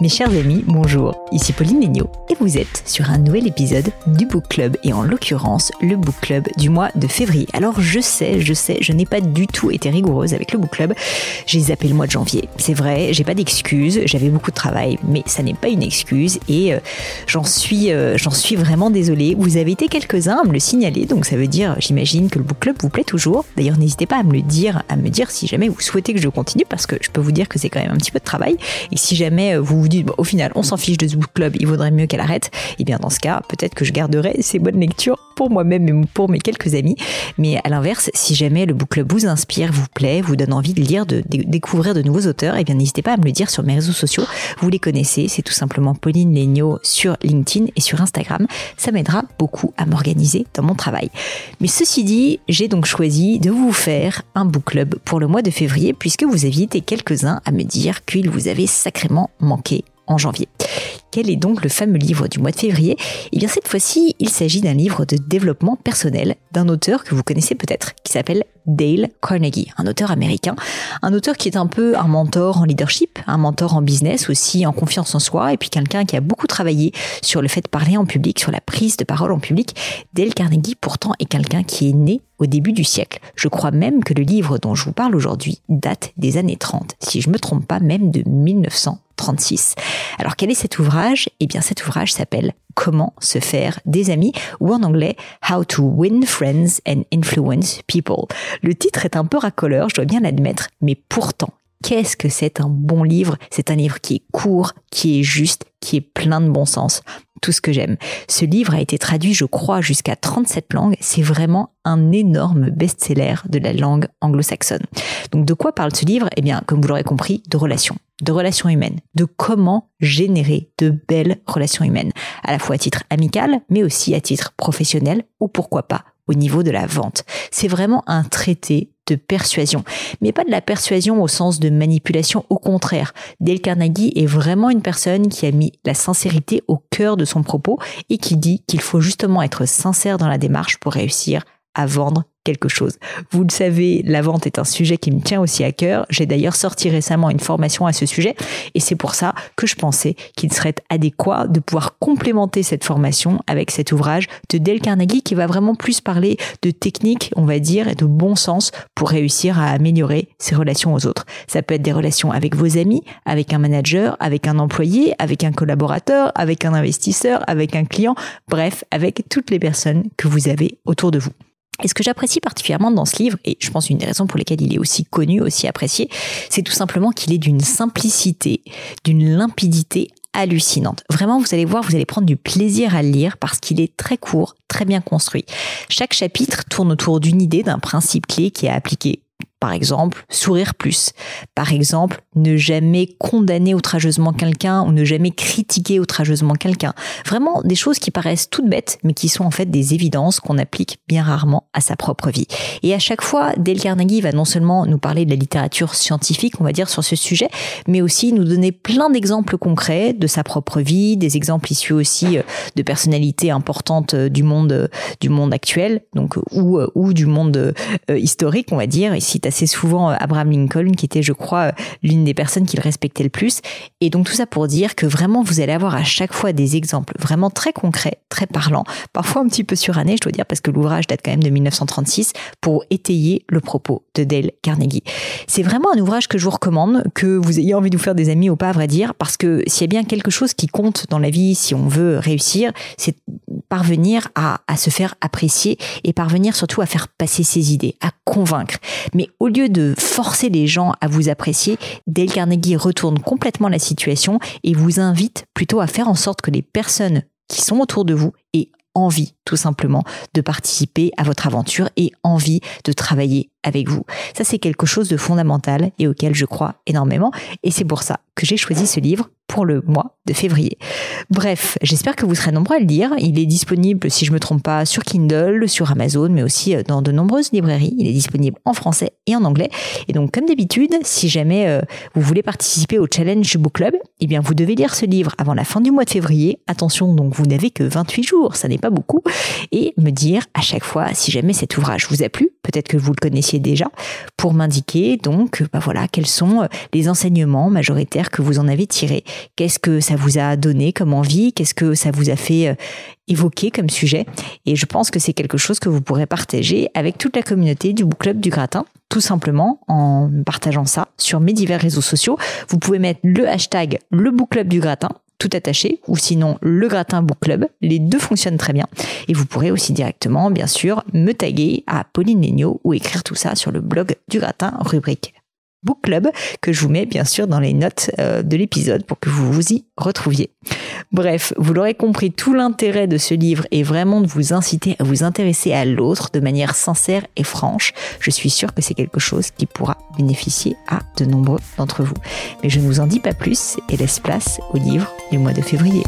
Mes chers amis, bonjour, ici Pauline Legnaud et vous êtes sur un nouvel épisode du Book Club et en l'occurrence le Book Club du mois de février. Alors je sais, je sais, je n'ai pas du tout été rigoureuse avec le Book Club. J'ai zappé le mois de janvier. C'est vrai, j'ai pas d'excuses, j'avais beaucoup de travail, mais ça n'est pas une excuse et euh, j'en suis euh, j'en suis vraiment désolée. Vous avez été quelques-uns à me le signaler, donc ça veut dire j'imagine que le Book Club vous plaît toujours. D'ailleurs, n'hésitez pas à me le dire, à me dire si jamais vous souhaitez que je continue parce que je peux vous dire que c'est quand même un petit peu de travail et si jamais euh, vous vous dites, au final, on s'en fiche de ce book club, il vaudrait mieux qu'elle arrête, et eh bien dans ce cas, peut-être que je garderai ces bonnes lectures pour moi-même et pour mes quelques amis. Mais à l'inverse, si jamais le book club vous inspire, vous plaît, vous donne envie de lire, de, découvrir de nouveaux auteurs, eh bien n'hésitez pas à me le dire sur mes réseaux sociaux. Vous les connaissez, c'est tout simplement Pauline Legnaud sur LinkedIn et sur Instagram. Ça m'aidera beaucoup à m'organiser dans mon travail. Mais ceci dit, j'ai donc choisi de vous faire un book club pour le mois de février puisque vous aviez été quelques-uns à me dire qu'il vous avait sacrément manqué en janvier. Quel est donc le fameux livre du mois de février? Eh bien cette fois-ci, il s'agit d'un livre de développement personnel d'un auteur que vous connaissez peut-être, qui s'appelle Dale Carnegie, un auteur américain, un auteur qui est un peu un mentor en leadership, un mentor en business aussi, en confiance en soi, et puis quelqu'un qui a beaucoup travaillé sur le fait de parler en public, sur la prise de parole en public. Dale Carnegie pourtant est quelqu'un qui est né au début du siècle. Je crois même que le livre dont je vous parle aujourd'hui date des années 30, si je me trompe pas, même de 1900. 36. Alors quel est cet ouvrage? Eh bien cet ouvrage s'appelle Comment se faire des amis ou en anglais How to win friends and influence people. Le titre est un peu racoleur, je dois bien l'admettre, mais pourtant qu'est-ce que c'est un bon livre? C'est un livre qui est court, qui est juste, qui est plein de bon sens. Tout ce que j'aime. Ce livre a été traduit, je crois, jusqu'à 37 langues. C'est vraiment un énorme best-seller de la langue anglo-saxonne. Donc de quoi parle ce livre? Eh bien, comme vous l'aurez compris, de relations de relations humaines, de comment générer de belles relations humaines, à la fois à titre amical, mais aussi à titre professionnel, ou pourquoi pas au niveau de la vente. C'est vraiment un traité de persuasion, mais pas de la persuasion au sens de manipulation, au contraire. Dale Carnegie est vraiment une personne qui a mis la sincérité au cœur de son propos et qui dit qu'il faut justement être sincère dans la démarche pour réussir à vendre quelque chose. Vous le savez, la vente est un sujet qui me tient aussi à cœur. J'ai d'ailleurs sorti récemment une formation à ce sujet et c'est pour ça que je pensais qu'il serait adéquat de pouvoir complémenter cette formation avec cet ouvrage de Dale Carnegie qui va vraiment plus parler de technique, on va dire, et de bon sens pour réussir à améliorer ses relations aux autres. Ça peut être des relations avec vos amis, avec un manager, avec un employé, avec un collaborateur, avec un investisseur, avec un client, bref, avec toutes les personnes que vous avez autour de vous. Et ce que j'apprécie particulièrement dans ce livre, et je pense une des raisons pour lesquelles il est aussi connu, aussi apprécié, c'est tout simplement qu'il est d'une simplicité, d'une limpidité hallucinante. Vraiment, vous allez voir, vous allez prendre du plaisir à le lire parce qu'il est très court, très bien construit. Chaque chapitre tourne autour d'une idée, d'un principe clé qui est appliqué par exemple, sourire plus. Par exemple, ne jamais condamner outrageusement quelqu'un ou ne jamais critiquer outrageusement quelqu'un. Vraiment des choses qui paraissent toutes bêtes, mais qui sont en fait des évidences qu'on applique bien rarement à sa propre vie. Et à chaque fois, Dale Carnegie va non seulement nous parler de la littérature scientifique, on va dire, sur ce sujet, mais aussi nous donner plein d'exemples concrets de sa propre vie, des exemples issus aussi euh, de personnalités importantes euh, du monde, euh, du monde actuel, donc ou, ou du monde historique, on va dire. Cite assez souvent Abraham Lincoln, qui était, je crois, l'une des personnes qu'il respectait le plus. Et donc tout ça pour dire que vraiment, vous allez avoir à chaque fois des exemples vraiment très concrets, très parlants, parfois un petit peu surannés, je dois dire, parce que l'ouvrage date quand même de 1936, pour étayer le propos de Dale Carnegie. C'est vraiment un ouvrage que je vous recommande, que vous ayez envie de vous faire des amis ou pas, à vrai dire, parce que s'il y a bien quelque chose qui compte dans la vie, si on veut réussir, c'est parvenir à, à se faire apprécier et parvenir surtout à faire passer ses idées, à Mais au lieu de forcer les gens à vous apprécier, Dale Carnegie retourne complètement la situation et vous invite plutôt à faire en sorte que les personnes qui sont autour de vous aient envie tout simplement de participer à votre aventure et envie de travailler avec vous. Ça, c'est quelque chose de fondamental et auquel je crois énormément. Et c'est pour ça que j'ai choisi ce livre pour le mois de février. Bref, j'espère que vous serez nombreux à le lire. Il est disponible, si je me trompe pas, sur Kindle, sur Amazon, mais aussi euh, dans de nombreuses librairies. Il est disponible en français et en anglais. Et donc, comme d'habitude, si jamais euh, vous voulez participer au Challenge Book Club, eh bien, vous devez lire ce livre avant la fin du mois de février. Attention, donc, vous n'avez que 28 jours, ça n'est pas beaucoup. Et me dire à chaque fois si jamais cet ouvrage vous a plu, peut-être que vous le connaissiez déjà, pour m'indiquer donc, bah voilà, quels sont euh, les enseignements majoritaires que vous en avez tirés. Qu'est-ce que ça vous a donné comme envie? Qu'est-ce que ça vous a fait euh, évoquer comme sujet? Et je pense que c'est quelque chose que vous pourrez partager avec toute la communauté du Book Club du Gratin tout simplement en partageant ça sur mes divers réseaux sociaux. Vous pouvez mettre le hashtag le book club du gratin attaché, ou sinon le gratin book club. Les deux fonctionnent très bien. Et vous pourrez aussi directement, bien sûr, me taguer à Pauline Legnaud ou écrire tout ça sur le blog du gratin rubrique Book Club que je vous mets bien sûr dans les notes euh, de l'épisode pour que vous vous y retrouviez. Bref, vous l'aurez compris, tout l'intérêt de ce livre est vraiment de vous inciter à vous intéresser à l'autre de manière sincère et franche. Je suis sûre que c'est quelque chose qui pourra bénéficier à de nombreux d'entre vous. Mais je ne vous en dis pas plus et laisse place au livre du mois de février.